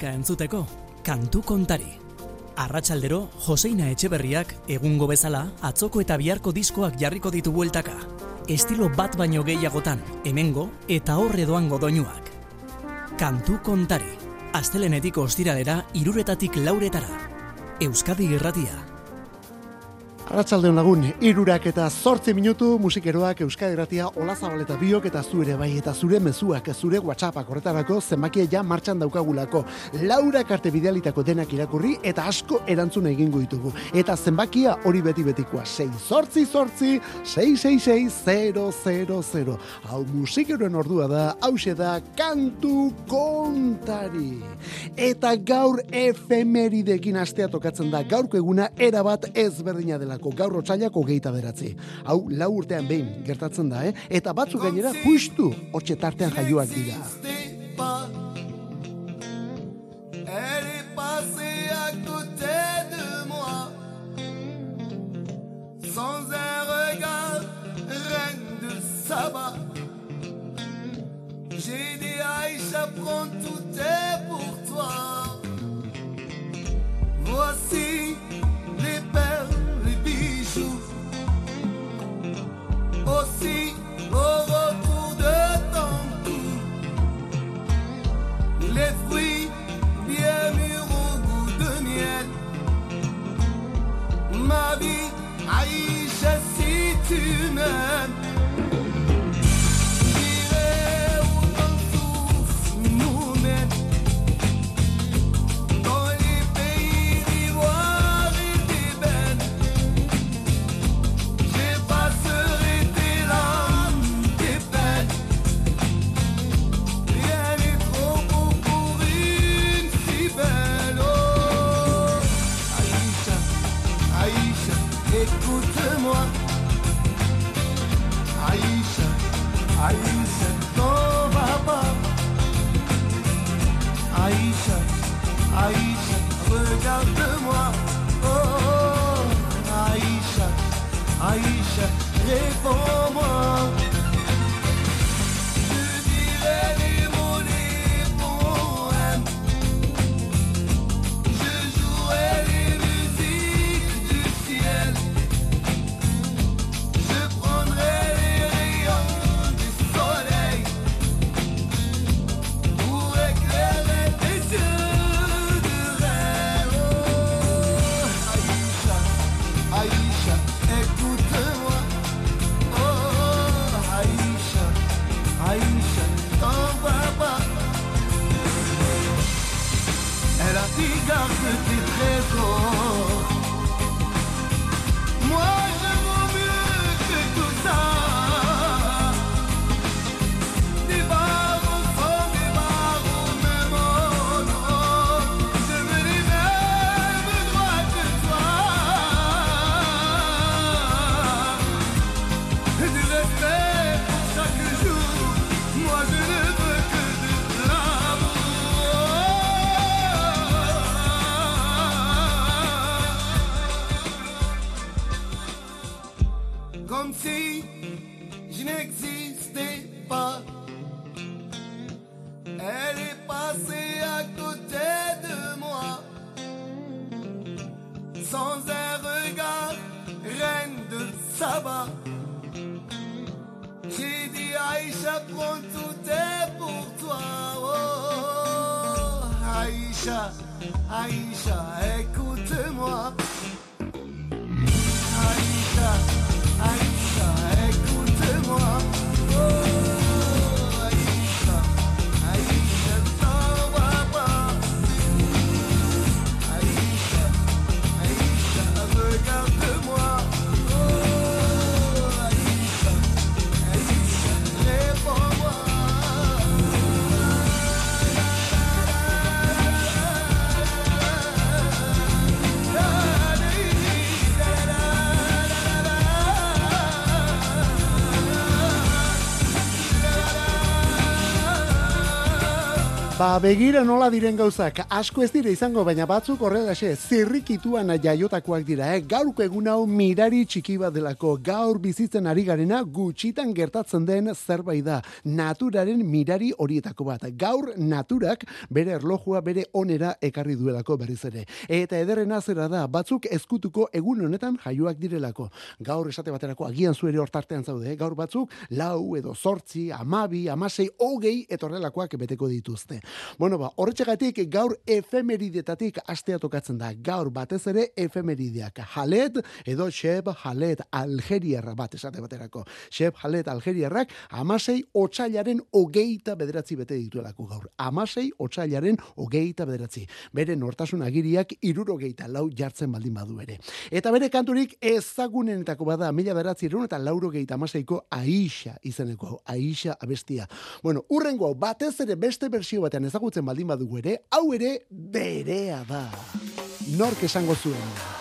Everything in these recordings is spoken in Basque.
musika entzuteko, kantu kontari. Arratxaldero, Joseina Etxeberriak egungo bezala atzoko eta biharko diskoak jarriko ditu bueltaka. Estilo bat baino gehiagotan, hemengo eta horre doango doinuak. Kantu kontari. Astelenetik ostiralera iruretatik lauretara. Euskadi Irratia. Arratxaldeon lagun, irurak eta zortzi minutu musikeroak Euskadi Gratia olazabal eta biok eta zure bai eta zure mezuak zure whatsappak horretarako zenbakia ja martxan daukagulako. Laura karte bidealitako denak irakurri eta asko erantzuna egingo ditugu. Eta zenbakia hori beti betikoa. 6 zortzi zortzi, 666 Hau musikeroen ordua da, hause da kantu kontari. Eta gaur efemeridekin astea tokatzen da gaurko eguna erabat ezberdina dela delako gaur otsailako geita beratzi. Hau, lau urtean behin gertatzen da, eh? Eta batzuk gainera justu hotxe tartean jaioak dira. Voici les perles aussi au retour de ton cou. Les fruits bien mûrs au goût de miel. Ma vie, Aïcha, si tu m'aimes. Ba, begira nola diren gauzak, asko ez dire izango, baina batzuk horrelaxe, zirrikituan jaiotakoak dira, eh? gaurko egun hau mirari txiki bat delako, gaur bizitzen ari garena gutxitan gertatzen den zerbait da, naturaren mirari horietako bat, gaur naturak bere erlojua bere onera ekarri duelako berriz ere. Eta ederrena zera da, batzuk ezkutuko egun honetan jaioak direlako. Gaur esate baterako agian zuere hortartean zaude, eh? gaur batzuk lau edo zortzi, amabi, amasei, hogei etorrelakoak beteko dituzte. Bueno, ba, horretxegatik gaur efemeridetatik astea tokatzen da. Gaur batez ere efemerideak. Jalet edo Sheb Jalet Algeriarra bat esate baterako. Sheb Jalet Algeriarrak amasei otxailaren hogeita bederatzi bete dituelako gaur. Amasei otxailaren hogeita bederatzi. Bere nortasun agiriak irurogeita lau jartzen baldin badu ere. Eta bere kanturik ezagunenetako bada mila beratzi erun eta laurogeita amaseiko Aisha izeneko. Aisha abestia. Bueno, urrengo batez ere beste bersio batean ezagutzen baldin badugu ere, hau ere berea da. Nork esango zuen.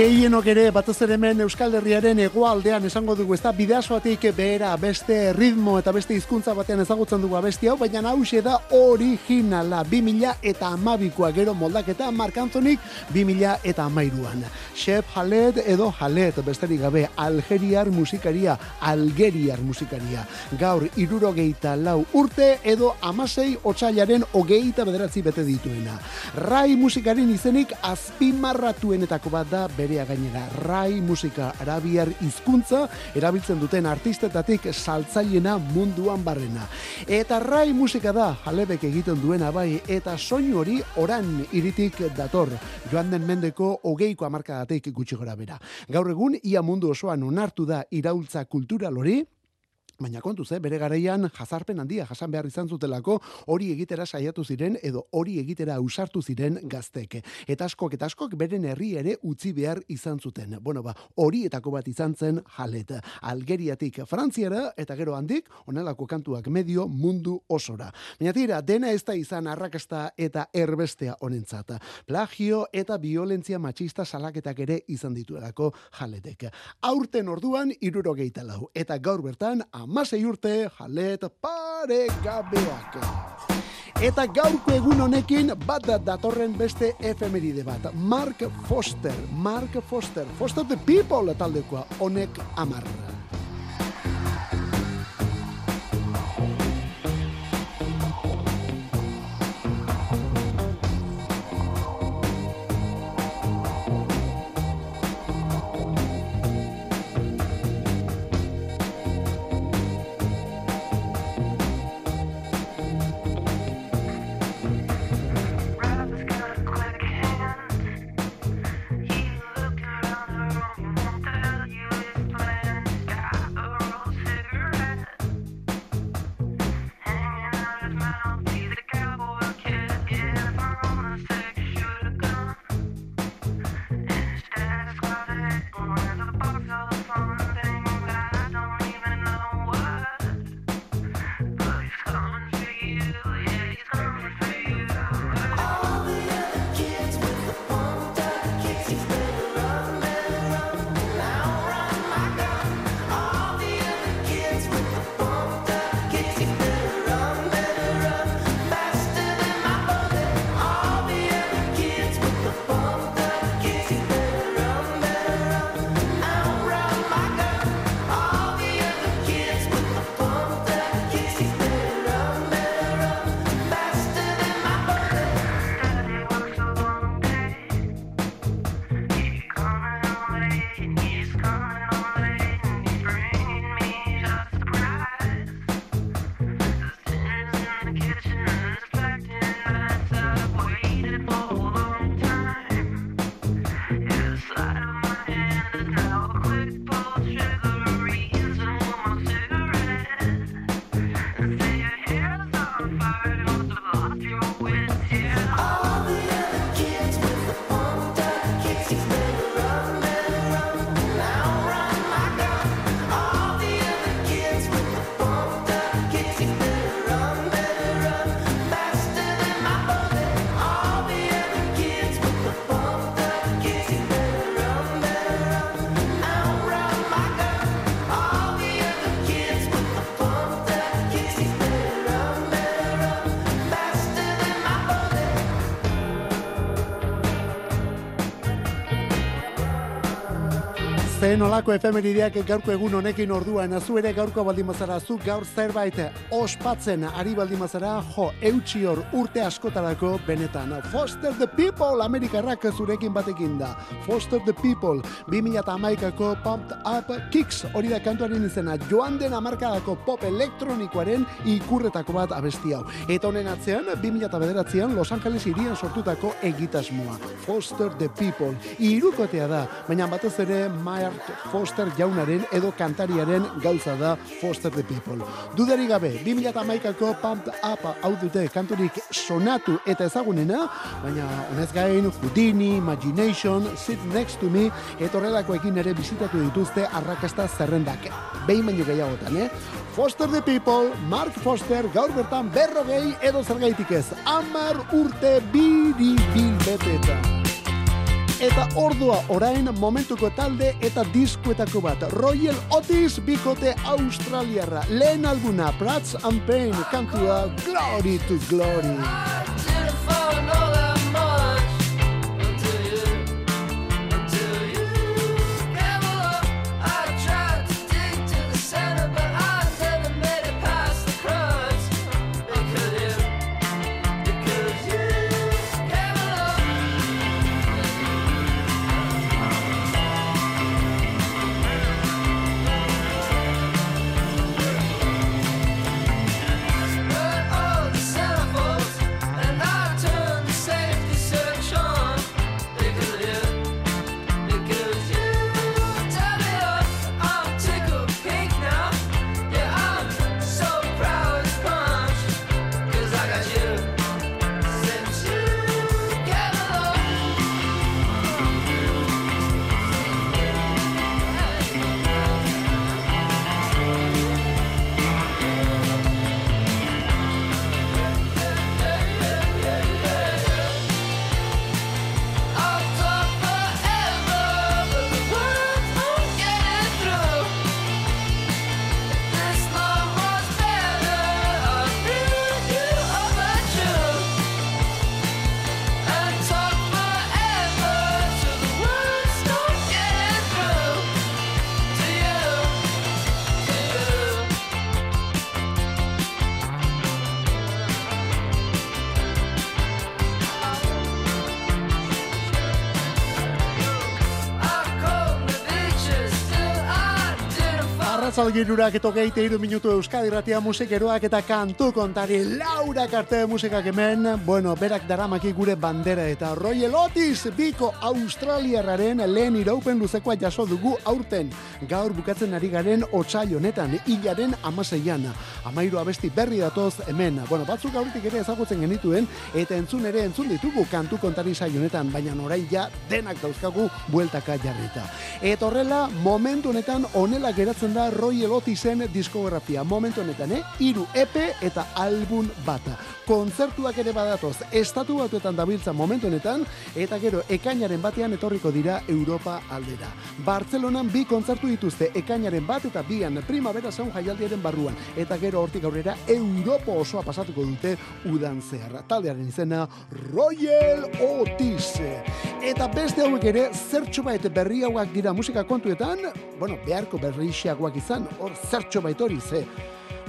Gehienok ere batez ere hemen Euskal Herriaren hegoaldean esango dugu ezta bidasoatik behera beste ritmo eta beste hizkuntza batean ezagutzen dugu abesti hau, baina hause da originala 2000 eta amabikoa gero moldaketa Mark Anthony 2000 eta amairuan. Chef Halet edo Halet besterik gabe Algeriar musikaria, Algeriar musikaria. Gaur irurogeita lau urte edo amasei otxailaren hogeita bederatzi bete dituena. Rai musikaren izenik azpimarratuenetako bat da berea gainera. Rai musika arabiar hizkuntza erabiltzen duten artistetatik saltzailena munduan barrena. Eta rai musika da jalebek egiten duena bai eta soinu hori oran iritik dator. Joan den mendeko hogeiko amarkadatik gutxi gora bera. Gaur egun ia mundu osoan onartu da iraultza kultural hori Baina kontuz, eh, bere garaian jazarpen handia jasan behar izan zutelako hori egitera saiatu ziren edo hori egitera ausartu ziren gaztek. Eta askok eta askok beren herri ere utzi behar izan zuten. Bueno, ba, horietako bat izan zen jalet. Algeriatik Frantziara eta gero handik onelako kantuak medio mundu osora. Baina tira, dena ez da izan arrakasta eta erbestea honentzat. Plagio eta violentzia matxista salaketak ere izan dituelako jaletek. Aurten orduan irurogeita lau. Eta gaur bertan amasei urte jalet pare gabeak. Eta gaurko egun honekin bat da datorren beste efemeride bat. Mark Foster, Mark Foster, Foster the People taldekoa honek amarra. Zen olako efemerideak gaurko egun honekin orduan, zu ere gaurko baldimazara, zu gaur zerbait ospatzen ari baldimazara, jo, eutxi hor urte askotarako benetan. Foster the People, Amerikarrak zurekin batekin da. Foster the People, 2008ko Pumped Up Kicks, hori da kantuaren izena, joan den amarkadako pop elektronikoaren ikurretako bat abesti hau. Eta honen atzean, 2009an Los Angeles irian sortutako egitasmoa. Foster the People, irukotea da, baina batez ere Mark Foster jaunaren edo kantariaren gauza da Foster the People. Dudari gabe, 2008ko Pumped Up hau dute kanturik sonatu eta ezagunena, baina honez gain Houdini, Imagination, Sit Next to Me, eta horrelakoekin ere bizitatu dituzte arrakasta zerrendak. Behin baino gehiagotan, eh? Foster the People, Mark Foster, gaur bertan berrogei edo zergaitik ez. Amar urte biri bil betetan. Eta ordua orain momentuko talde eta diskuetako bat. Royal Otis bikote australiarra. Lehen alguna, Prats and Pain, kantua Glory to Glory. Arratzalgirurak eto geite iru minutu Euskadi Ratia musikeroak eta kantu kontari Laura Karte musikak hemen, bueno, berak daramaki gure bandera eta Royal Otis biko Australiarraren lehen iraupen luzekoa jaso dugu aurten. Gaur bukatzen ari garen otsail honetan, hilaren amaseian. Amairu abesti berri datoz hemen. Bueno, batzuk aurretik ere ezagutzen genituen eta entzun ere entzun ditugu kantu kontari saio honetan, baina orain ja denak dauzkagu bueltaka jarrita. Eta horrela, momentu honetan onela geratzen da Royal Otisen diskografia. Momentu honetan, eh? Iru EP eta album bata. Kontzertuak ere badatoz, estatu batuetan dabiltza momentu honetan, eta gero ekainaren batean etorriko dira Europa aldera. Bartzelonan bi kontzertu dituzte ekainaren bat eta bian primavera zaun jaialdiaren barruan, eta gero hortik aurrera Europa osoa pasatuko dute udan zehar. Taldearen izena Royal Otis. Eta beste hauek ere zertxo bait berriagoak dira musika kontuetan, bueno, beharko berrixiagoak izan, hor zertxo bait hori ze.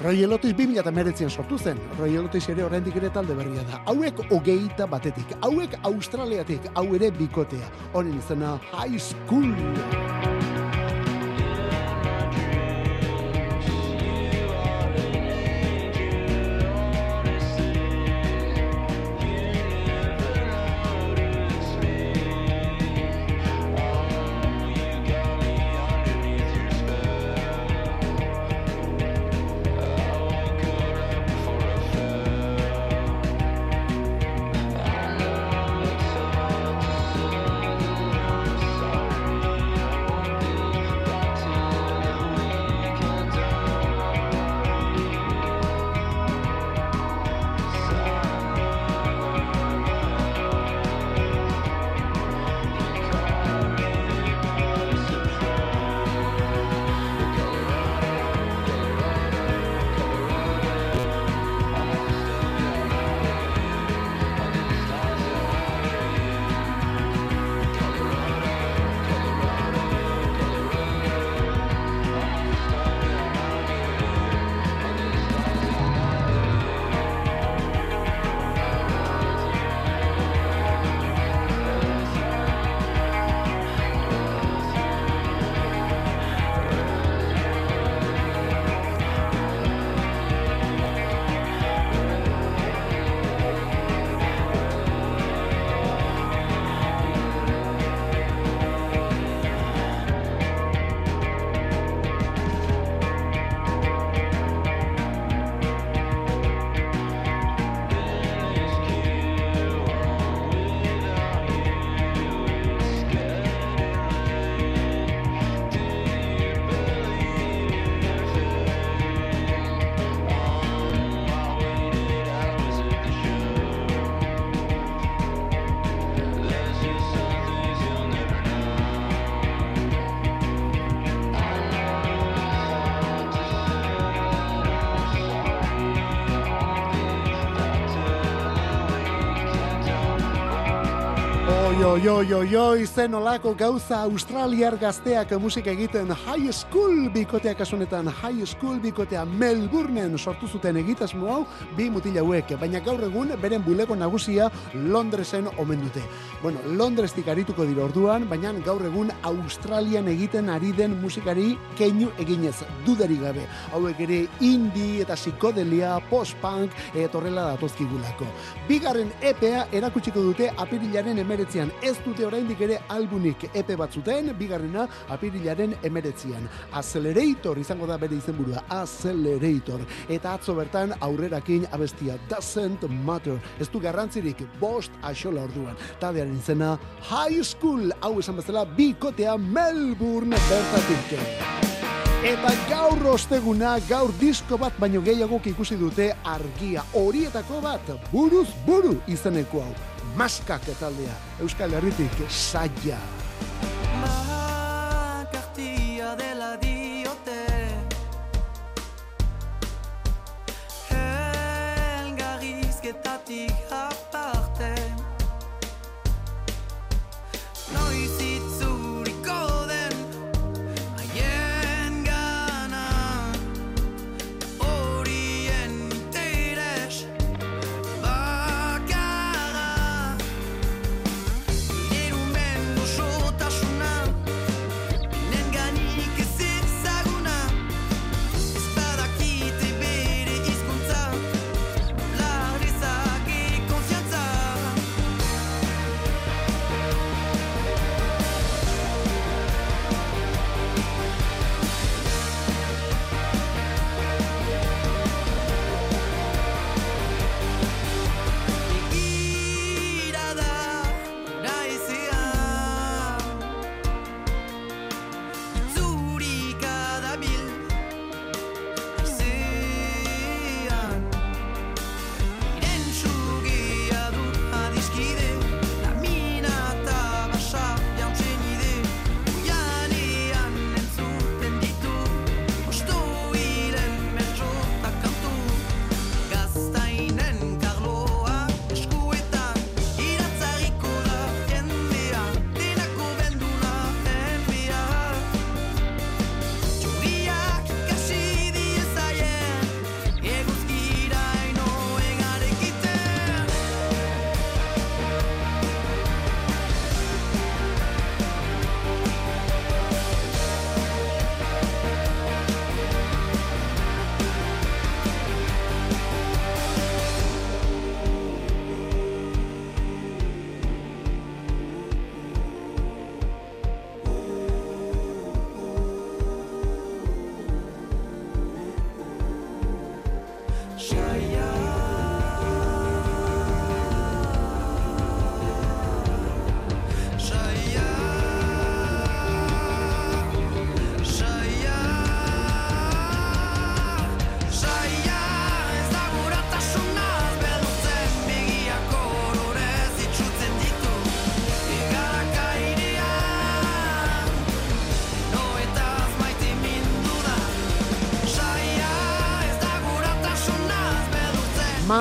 Royal Otis 2019an sortu zen. Royal Otis ere oraindik ere talde berria da. Hauek hogeita batetik, hauek Australiatik, hau ere bikotea. Honen izena High School. Oi, oi, oi, oi, oi, zen olako gauza Australiar gazteak musika egiten High School bikotea kasunetan High School bikotea Melbourneen sortu zuten egitasmo hau bi mutil hauek, baina gaur egun beren bulego nagusia Londresen omen dute. Bueno, Londrestik arituko dira orduan, baina gaur egun Australian egiten ari den musikari keinu eginez, dudari gabe. Hauek ere indie eta psikodelia, post-punk, eta horrela datozkigulako. Bigarren EPA erakutsiko dute apirilaren emeretzian. Ez dute oraindik ere albunik EP bat zuten, bigarrena apirilaren emeretzian. Accelerator izango da bere izenburua, Accelerator. Eta atzo bertan aurrerakin abestia Doesn't Matter. Ez du garrantzirik bost axola orduan. Taldearen izena High School, hau esan bezala, bikotea Melbourne bertatik. Eta gaur osteguna, gaur disko bat baino gehiagok ikusi dute argia. Horietako bat, buruz buru izeneko hau. Maskak taldea, Euskal Herritik saia.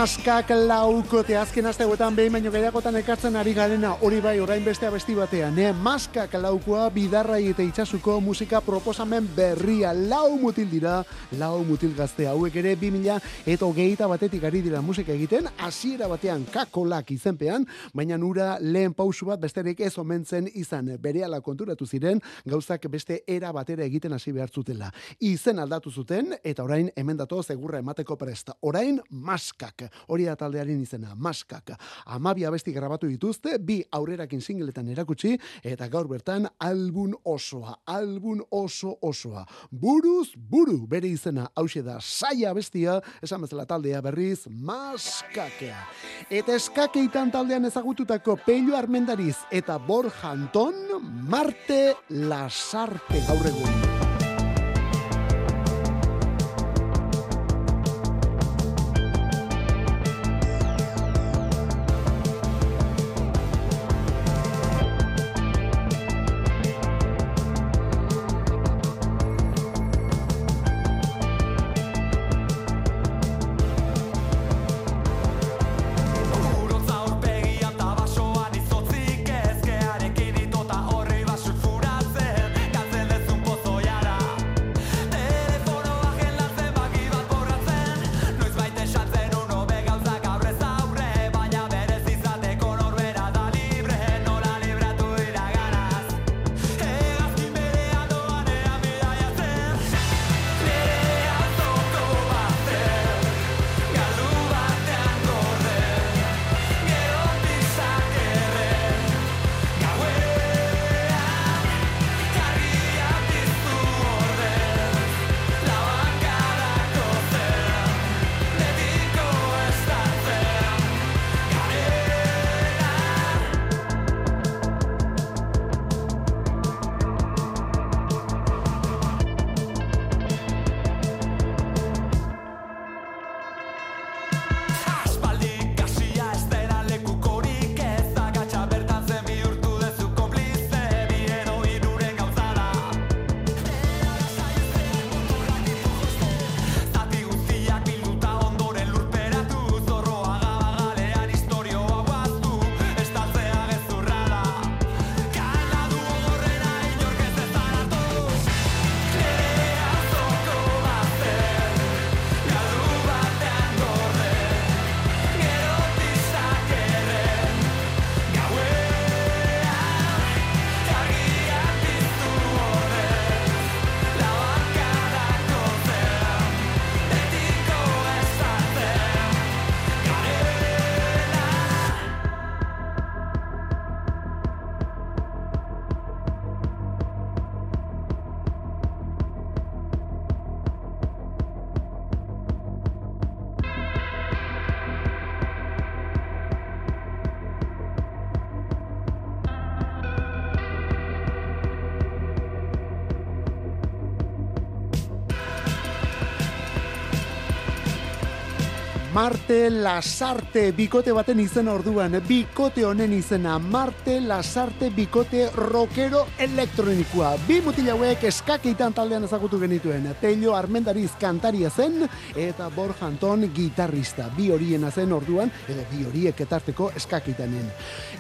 Maskak laukote azken asteguetan behin baino gehiagotan ekartzen ari garena hori bai orain beste abesti batean. Eh? Maskak laukoa bidarrai eta itxasuko musika proposamen berria lau mutil dira, lau mutil gazte hauek ere 2000 eta hogeita batetik ari dira musika egiten, hasiera batean kakolak izenpean, baina nura lehen pausu bat besterik ez omentzen izan berehala konturatu ziren gauzak beste era batera egiten hasi behar zutela. Izen aldatu zuten eta orain hemen dato segurra emateko presta. Orain maskak, hori da taldearen izena, maskak. Amabi abesti grabatu dituzte, bi aurrerakin singletan erakutsi eta gaur bertan album osoa, album oso osoa. Buruz buru bere izena hause da saia bestia, esan bezala taldea berriz maskakea. Eta eskakeitan taldean ezagututako Pello Armendariz eta Borja Anton Marte Lasarte gaur egun. Marte Lasarte bikote baten izena orduan, bikote honen izena Marte Lasarte bikote rockero elektronikoa. Bi mutil hauek eskakeitan taldean ezagutu genituen. Pello Armendariz kantaria zen eta Borja Anton gitarrista. Bi horiena zen orduan, edo bi horiek etarteko eskakeitanen.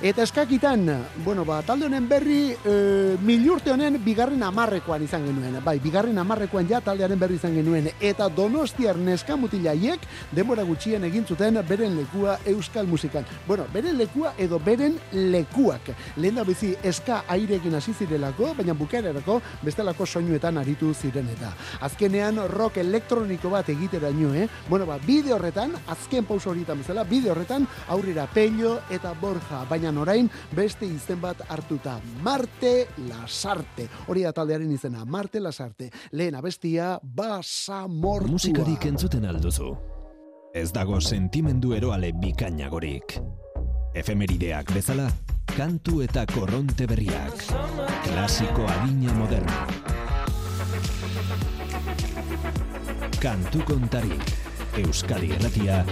Eta eskakitan, bueno, ba, talde honen berri e, milurte honen bigarren amarrekoan izan genuen. Bai, bigarren amarrekoan ja taldearen berri izan genuen. Eta donostiar neska mutilaiek denbora gutxien egin zuten beren lekua euskal musikan. Bueno, beren lekua edo beren lekuak. Lehen da bizi eska airekin hasi zirelako, baina bukaerarako bestelako soinuetan aritu ziren eta. Azkenean rock elektroniko bat egiteraino, eh? Bueno, ba, bide horretan, azken pauso horietan bezala, bide horretan aurrera Pello eta Borja, baina orain beste izen bat hartuta. Marte Lasarte. Hori da taldearen izena, Marte Lasarte. Lehen abestia, basamortua. Musikarik entzuten alduzu. Ez dago sentimendu eroale bikainagorik. Efemerideak bezala, kantu eta korronte berriak. Klasiko adina moderna. Kantu kontarik. Euskadi Erratia,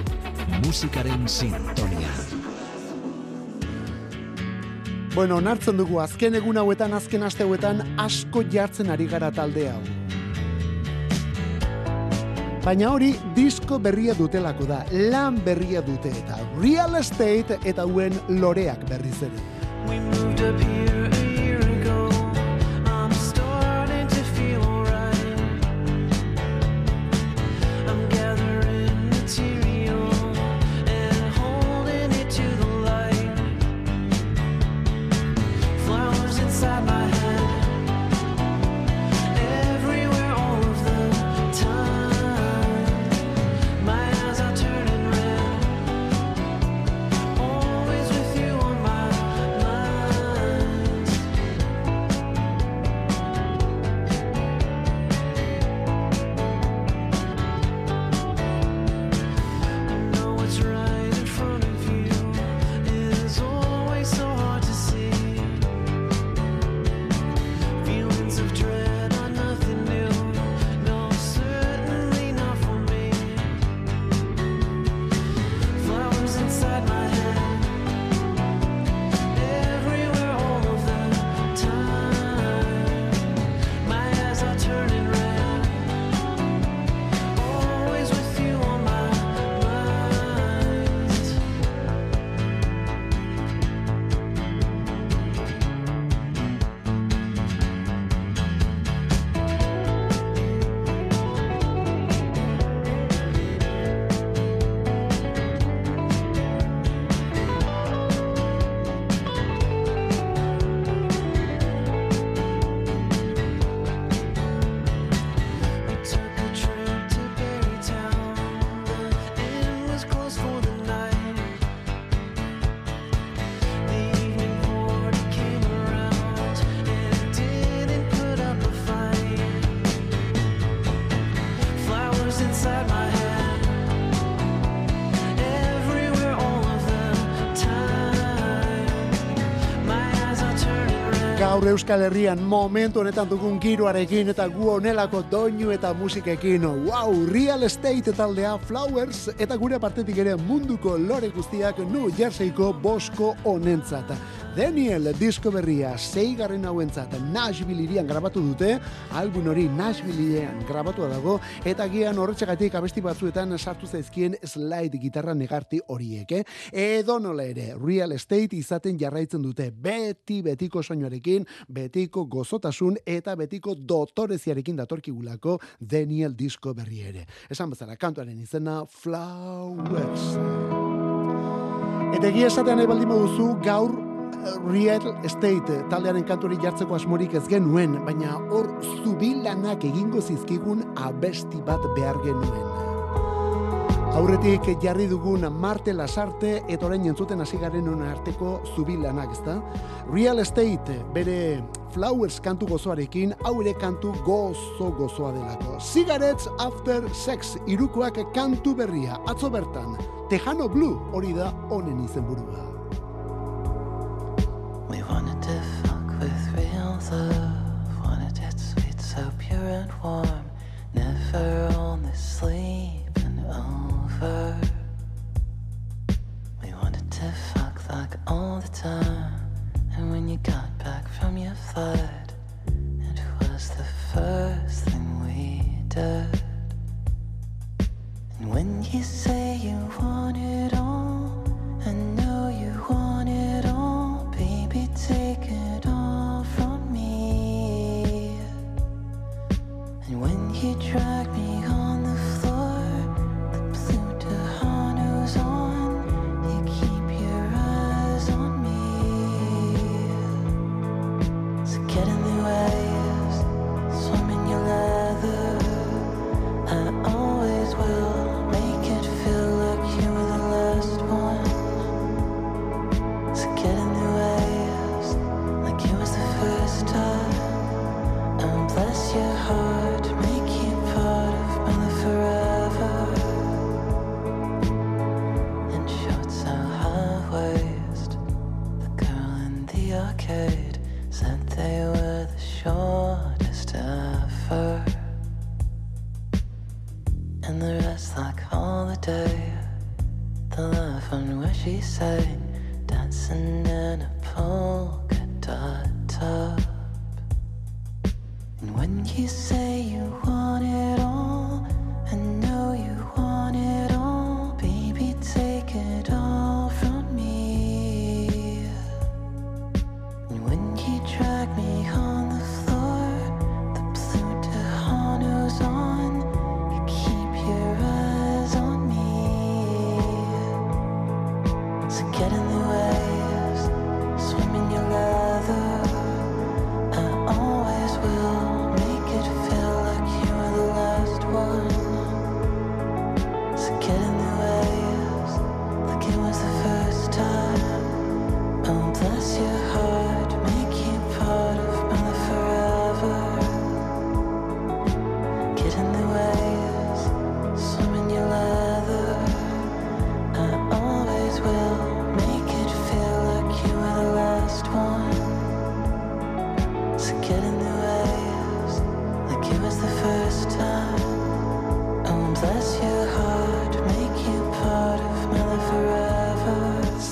musikaren sintonia. Bueno, onartzen dugu azken egun hauetan, azken aste hauetan asko jartzen ari gara talde hau. Baina hori disko berria dutelako da, lan berria dute eta real estate eta hauen loreak berriz ere. Gaur Euskal Herrian momentu honetan dugun giroarekin eta gu honelako doinu eta musikekin. Wow, Real Estate taldea Flowers eta gure partetik ere munduko lore guztiak New Jerseyko bosko honentzat. Daniel disko berria zeigarren hauentzat Nashville irian grabatu dute, album hori Nashville irian grabatua dago, eta gian horretxegatik abesti batzuetan sartu zaizkien slide gitarra negarti horiek, eh? Edo nola ere, real estate izaten jarraitzen dute, beti betiko soinuarekin, betiko gozotasun eta betiko dotoreziarekin datorkigulako Daniel disko berri ere. Esan bezala, kantuaren izena Flowers. Eta egia esatean nahi baldin gaur Real Estate taldearen kanturi jartzeko asmorik ez genuen, baina hor zubilanak egingo zizkigun abesti bat behar genuen. Aurretik jarri dugun Marte Lasarte eta orain entzuten hasi garen hona arteko zubilanak, ezta? Real Estate bere Flowers kantu gozoarekin, hau ere kantu gozo gozoa delako. Cigarettes After Sex irukoak kantu berria, atzo bertan. Tejano Blue hori da honen izenburua. We wanted to fuck with real love. Wanted it sweet, so pure and warm. Never only sleeping over. We wanted to fuck like all the time. And when you got back from your flight, it was the first thing we did. And when you say you want it all,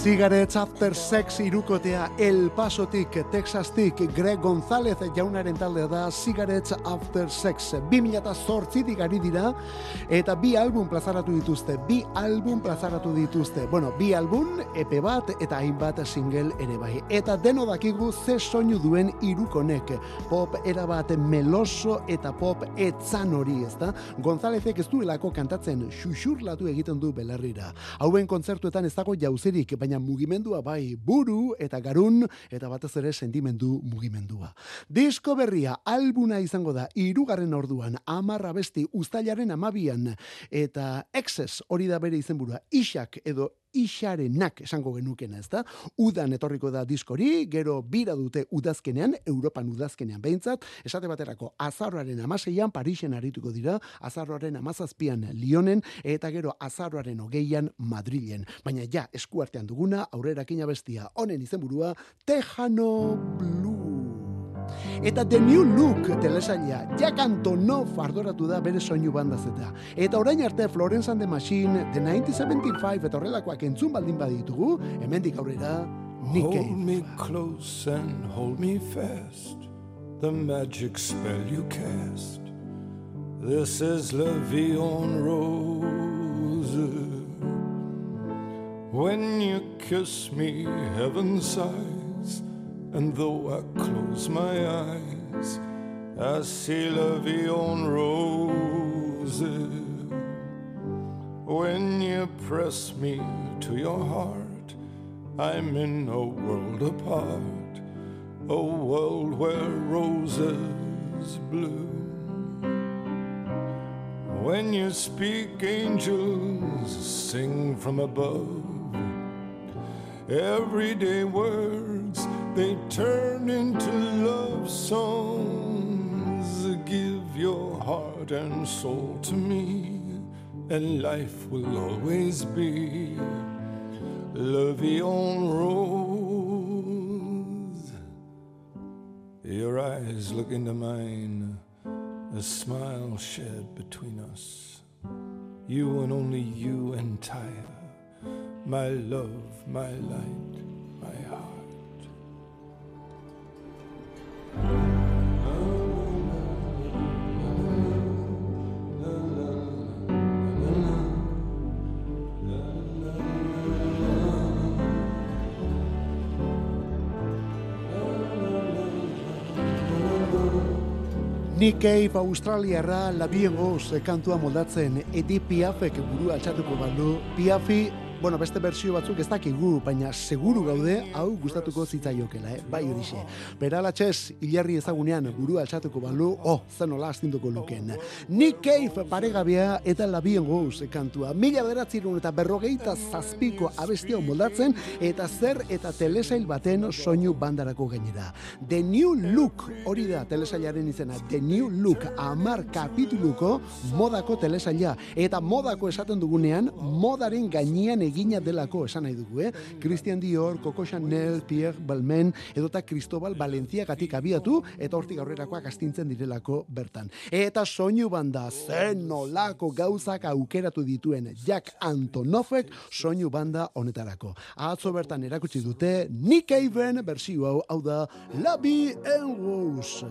Cigarettes After Sex irukotea El Pasotik, Texastik, Greg González jaunaren taldea da Cigarettes After Sex. 2008 ari dira, eta bi album plazaratu dituzte, bi album plazaratu dituzte. Bueno, bi album, epe bat, eta hainbat single ere bai. Eta deno dakigu ze soinu duen irukonek. Pop erabat meloso eta pop etzan hori, ez da? Gonzálezek ez duelako kantatzen xuxurlatu egiten du belarrira. Hauen kontzertuetan ez dago jauzerik, baina mugimendua bai buru eta garun eta batez ere sentimendu mugimendua. Disko berria albuna izango da irugarren orduan amarra besti ustailaren amabian eta Excess hori da bere izenburua isak edo isarenak esango genukena, ezta? Udan etorriko da diskori, gero bira dute udazkenean, Europan udazkenean behintzat, esate baterako azarroaren amaseian Parisen arituko dira, azarroaren amazazpian Lionen, eta gero azarroaren hogeian Madrilen. Baina ja, eskuartean duguna, aurrera bestia, honen izenburua, Tejano Blue. Eta The New Look telesaila Jack Antonoff ardoratu da bere soinu bandaz eta. Eta orain arte Florence and the Machine, The 1975 eta horrelakoak entzun baldin baditugu, hemendik aurrera Nick Hold Cave. me close and hold me fast. The magic spell you cast. This is Vie en Rose. When you kiss me, heaven sighs. And though I close my eyes, I see La Vie en Rose. When you press me to your heart, I'm in a world apart, a world where roses bloom. When you speak, angels sing from above. Everyday words, they turn into love songs. Give your heart and soul to me, and life will always be en rose. Your eyes look into mine, a smile shed between us. You and only you entire, my love, my light, my heart. Nick Cave Australiarra labiengoz kantua moldatzen Edith Piafek burua altxatuko balu. Piafi, bueno, beste bersio batzuk ez dakigu, baina seguru gaude hau gustatuko zitzaiokela, eh? bai horixe. Beralatxez, hilarri ezagunean burua altxatuko balu, oh, zen nola astinduko luken. Nick Cave paregabea eta labiengoz kantua. Mila beratzirun eta berrogeita zazpiko abestia moldatzen eta zer eta telesail baten soinu bandarako gainera. The New Look hori da telesailaren izena. The New Look amar kapituluko modako telesaila. Eta modako esaten dugunean, modaren gainean egina delako esan nahi dugu, eh? Christian Dior, Coco Chanel, Pierre Balmain, edota Cristobal Valenciagatik abiatu, eta hortik aurrerakoak astintzen direlako bertan. Eta soinu banda zen nolako gauzak aukeratu dituen Jack Antonoffek soinu banda honetarako. Atzo bertan erakutsi dute Nick Caven bersio hau, hau da La Vie en Rose.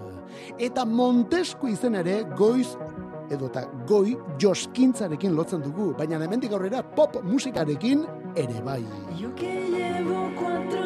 Eta Montesco izen ere goiz edota goi joskintzarekin lotzen dugu, baina hemendik aurrera pop musikarekin ere bai. Yo que llevo cuatro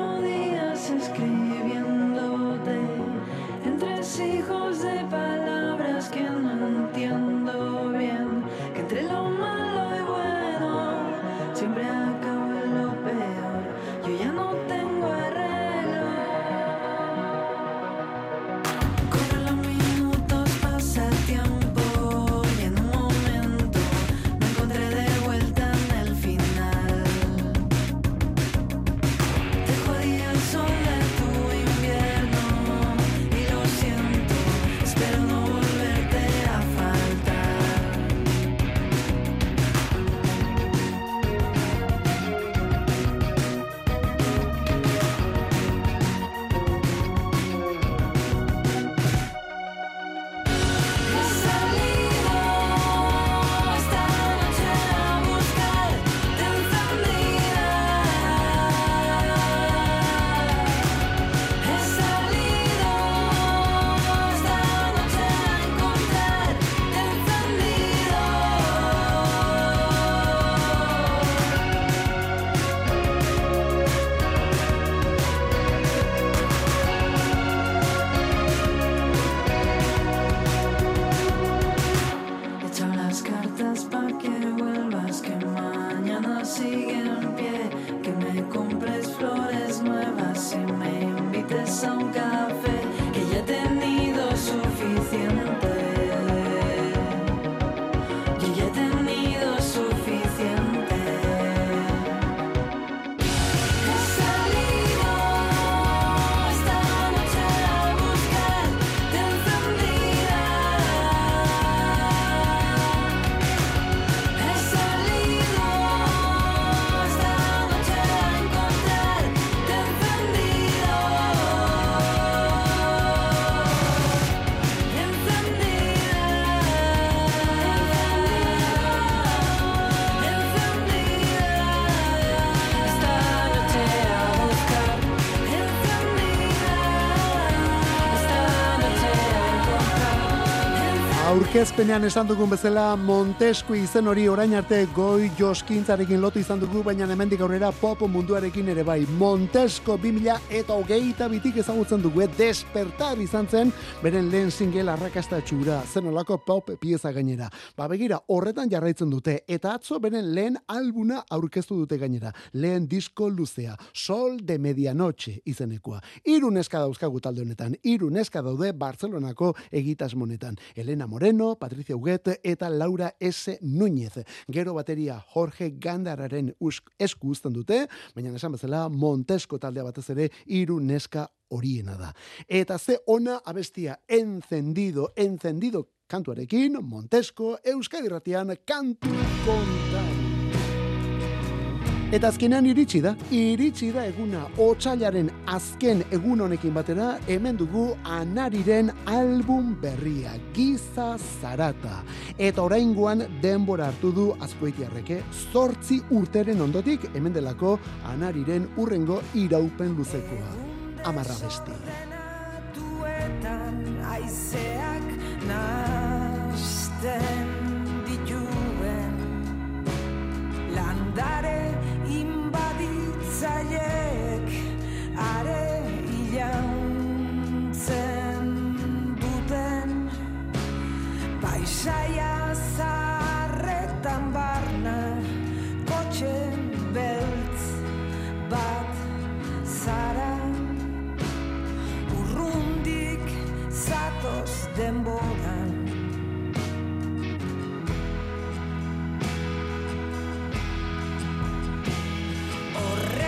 Aurkezpenean esan dugun bezala Montesku izen hori orain arte goi joskintzarekin lotu izan dugu, baina hemendik aurrera pop munduarekin ere bai. Montesko 2000 eta hogeita bitik ezagutzen dugu, eh? despertar izan zen, beren lehen single arrakasta txura, zen olako pop pieza gainera. Ba begira, horretan jarraitzen dute, eta atzo beren lehen albuna aurkeztu dute gainera. Lehen disko luzea, Sol de Medianoche izenekoa. Hiru neska dauzkagu talde honetan, hiru neska daude Barcelonako egitasmonetan. Elena Moreno, Patricia Huguet eta Laura S. Núñez. Gero bateria Jorge Gandararen esku uzten dute, baina esan bezala Montesko taldea batez ere hiru neska horiena da. Eta ze ona abestia encendido, encendido kantuarekin, Montesko, Euskadi Ratian, kantu kontari. Eta azkenean iritsi da, iritsi da eguna otsailaren azken egun honekin batera, hemen dugu anariren album berria, Giza Zarata. Eta oraingoan denbora hartu du azkoitiarreke, zortzi urteren ondotik, hemen delako anariren urrengo iraupen luzekoa. Amarra besti. Aizeak nasten landare inbaditzaiek are ilauntzen duten. Paisaia zaharretan barna kotxe beltz bat zara. Urrundik zatoz denboran Horrela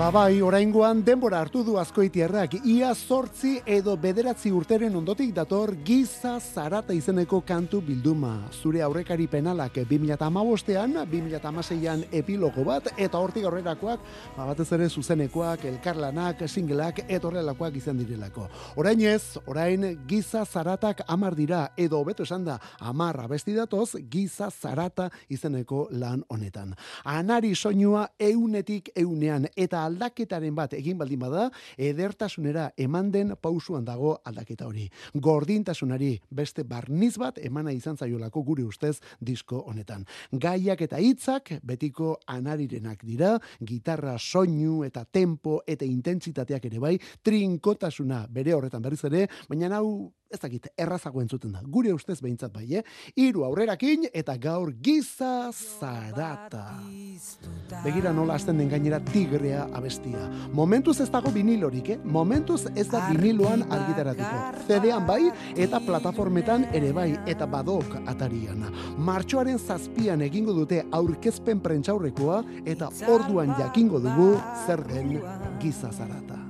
Ba bai, oraingoan denbora hartu du azkoitiarrak, ia zortzi edo bederatzi urteren ondotik dator giza zarata izeneko kantu bilduma. Zure aurrekari penalak 2008an, 2006an epilogo bat, eta hortik aurrerakoak, ba batez ere zuzenekoak, elkarlanak, singleak, eta horrelakoak izan direlako. Orain ez, orain giza zaratak amar dira, edo hobeto esan da, amar abesti datoz, giza zarata izeneko lan honetan. Anari soinua eunetik eunean, eta aldaketaren bat egin baldin bada, edertasunera eman den pausuan dago aldaketa hori. Gordintasunari beste barniz bat emana izan zaiolako gure ustez disko honetan. Gaiak eta hitzak betiko anarirenak dira, gitarra soinu eta tempo eta intentsitateak ere bai, trinkotasuna bere horretan berriz ere, baina hau ez dakit, errazago entzuten da. Gure ustez behintzat bai, eh? Hiru aurrerakin eta gaur giza zarata. Begira nola hasten den gainera tigrea abestia. Momentuz ez dago vinilorik, eh? Momentuz ez da viniloan argitaratuko. CD-an bai eta plataformetan ere bai eta badok atarian. Martxoaren zazpian egingo dute aurkezpen prentxaurrekoa eta orduan jakingo dugu zer den giza zarata.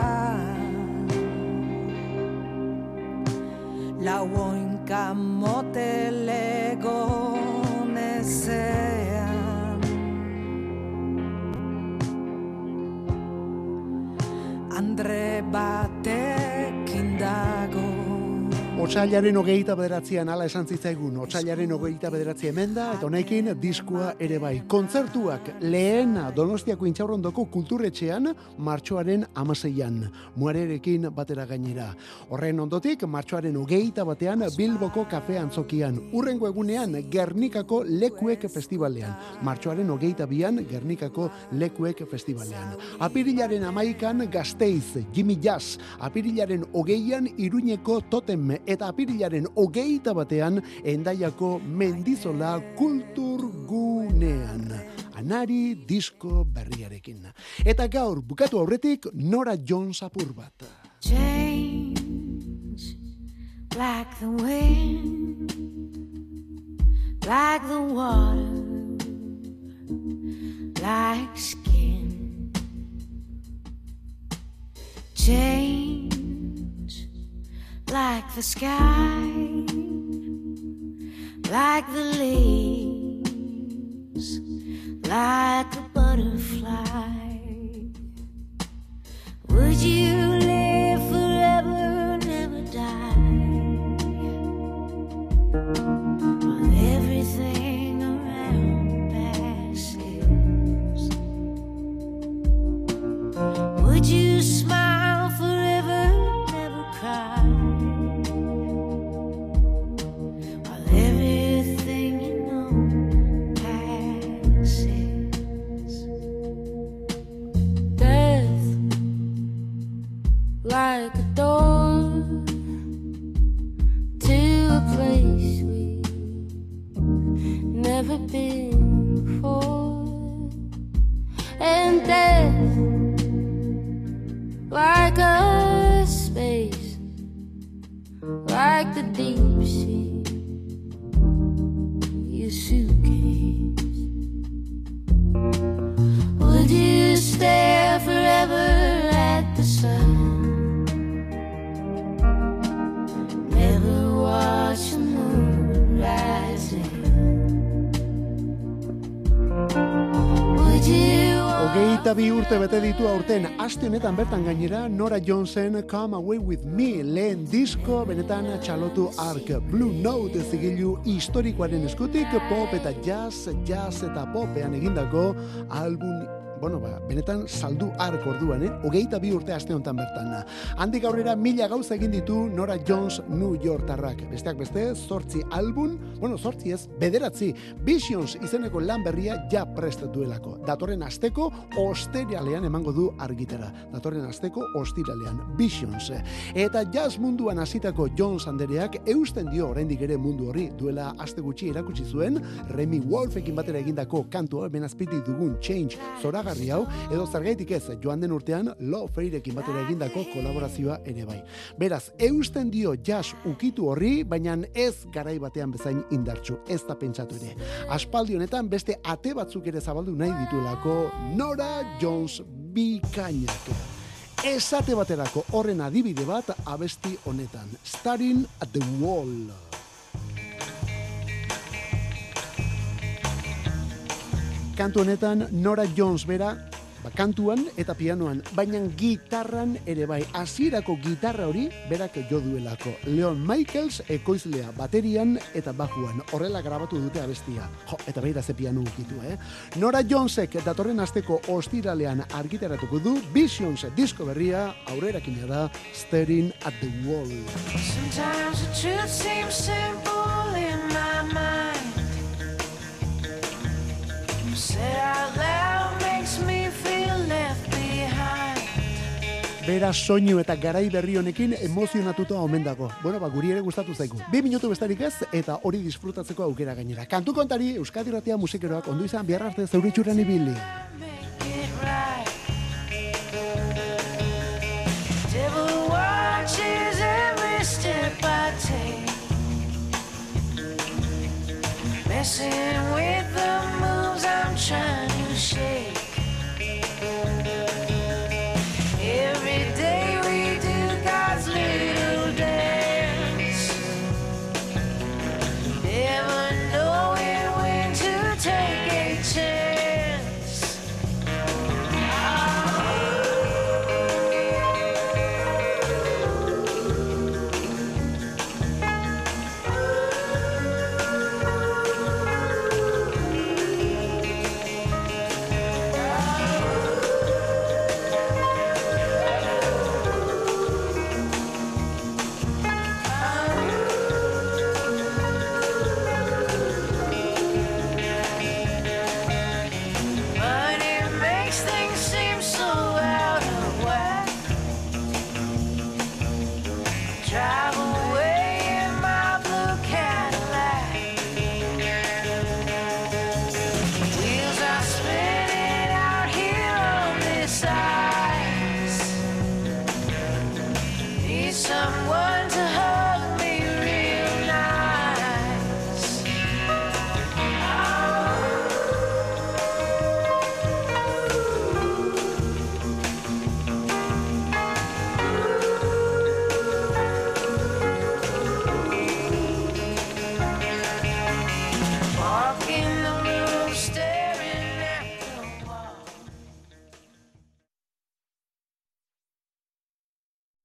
Otsailaren hogeita bederatzean ala esan zitzaigun, otsailaren hogeita bederatzi hemen da, eta honekin diskua ere bai. Kontzertuak lehena Donostiako intxaurrondoko kulturretxean martxoaren amaseian, muarerekin batera gainera. Horren ondotik, martxoaren hogeita batean Bilboko kafe antzokian, urrengo egunean Gernikako Lekuek Festivalean, martxoaren hogeita bian Gernikako Lekuek Festivalean. Apirilaren amaikan Gasteiz, Jimmy Jazz, apirilaren hogeian Iruñeko Totem eta apirilaren hogeita batean endaiako mendizola kulturgunean. Anari disko berriarekin. Eta gaur, bukatu aurretik, Nora Jones apur bat. change like the wind, like the water, like skin. Change like the sky, like the leaves, like a butterfly. Would you urte bete ditu aurten, aste honetan bertan gainera, Nora Jonesen Come Away With Me, lehen disko, benetan txalotu ark, Blue Note zigilu historikoaren eskutik, pop eta jazz, jazz eta popean egindako album bueno, ba, benetan saldu ark orduan, eh? Hogeita bi urte aste honetan bertan. Handik aurrera mila gauza egin ditu Nora Jones New Yorkarrak. Besteak beste, zortzi album, bueno, zortzi ez, bederatzi, Visions izeneko lan berria ja prestatuelako. Datorren asteko osterialean emango du argitera. Datorren asteko ostiralean, Visions. Eta jazz munduan hasitako Jones Andereak eusten dio oraindik ere mundu horri duela aste gutxi erakutsi zuen Remy Wolfekin batera egindako kantua hemen azpitik dugun Change zoragarri hau edo zergaitik ez joan den urtean Lo Freirekin batera egindako kolaborazioa ere bai. Beraz, eusten dio jazz ukitu horri, baina ez garai batean bezain indartsu, ez da pentsatu ere. Aspaldi honetan beste ate batzuk ere zabaldu nahi dituelako Nora Jones bikainak. Esate baterako horren adibide bat abesti honetan. Staring at the wall. Kantu honetan Nora Jones bera ba, kantuan eta pianoan, baina gitarran ere bai, hasierako gitarra hori berak jo duelako. Leon Michaels ekoizlea baterian eta bajuan, horrela grabatu dute abestia. Jo, eta beira ze piano ukitu, eh? Nora Jonesek datorren asteko ostiralean argitaratuko du Visions disko berria, aurrerakina da Staring at the Wall. Sometimes the truth seems simple in my mind. Bera soinu eta garai berri honekin emozionatuta omen dago. Bueno, ba, guri ere gustatu zaigu. Bi minutu bestarik ez, eta hori disfrutatzeko aukera gainera. Kantu kontari, Euskadi Ratia musikeroak ondo izan bihar arte zeuritxuran ibili. Messing with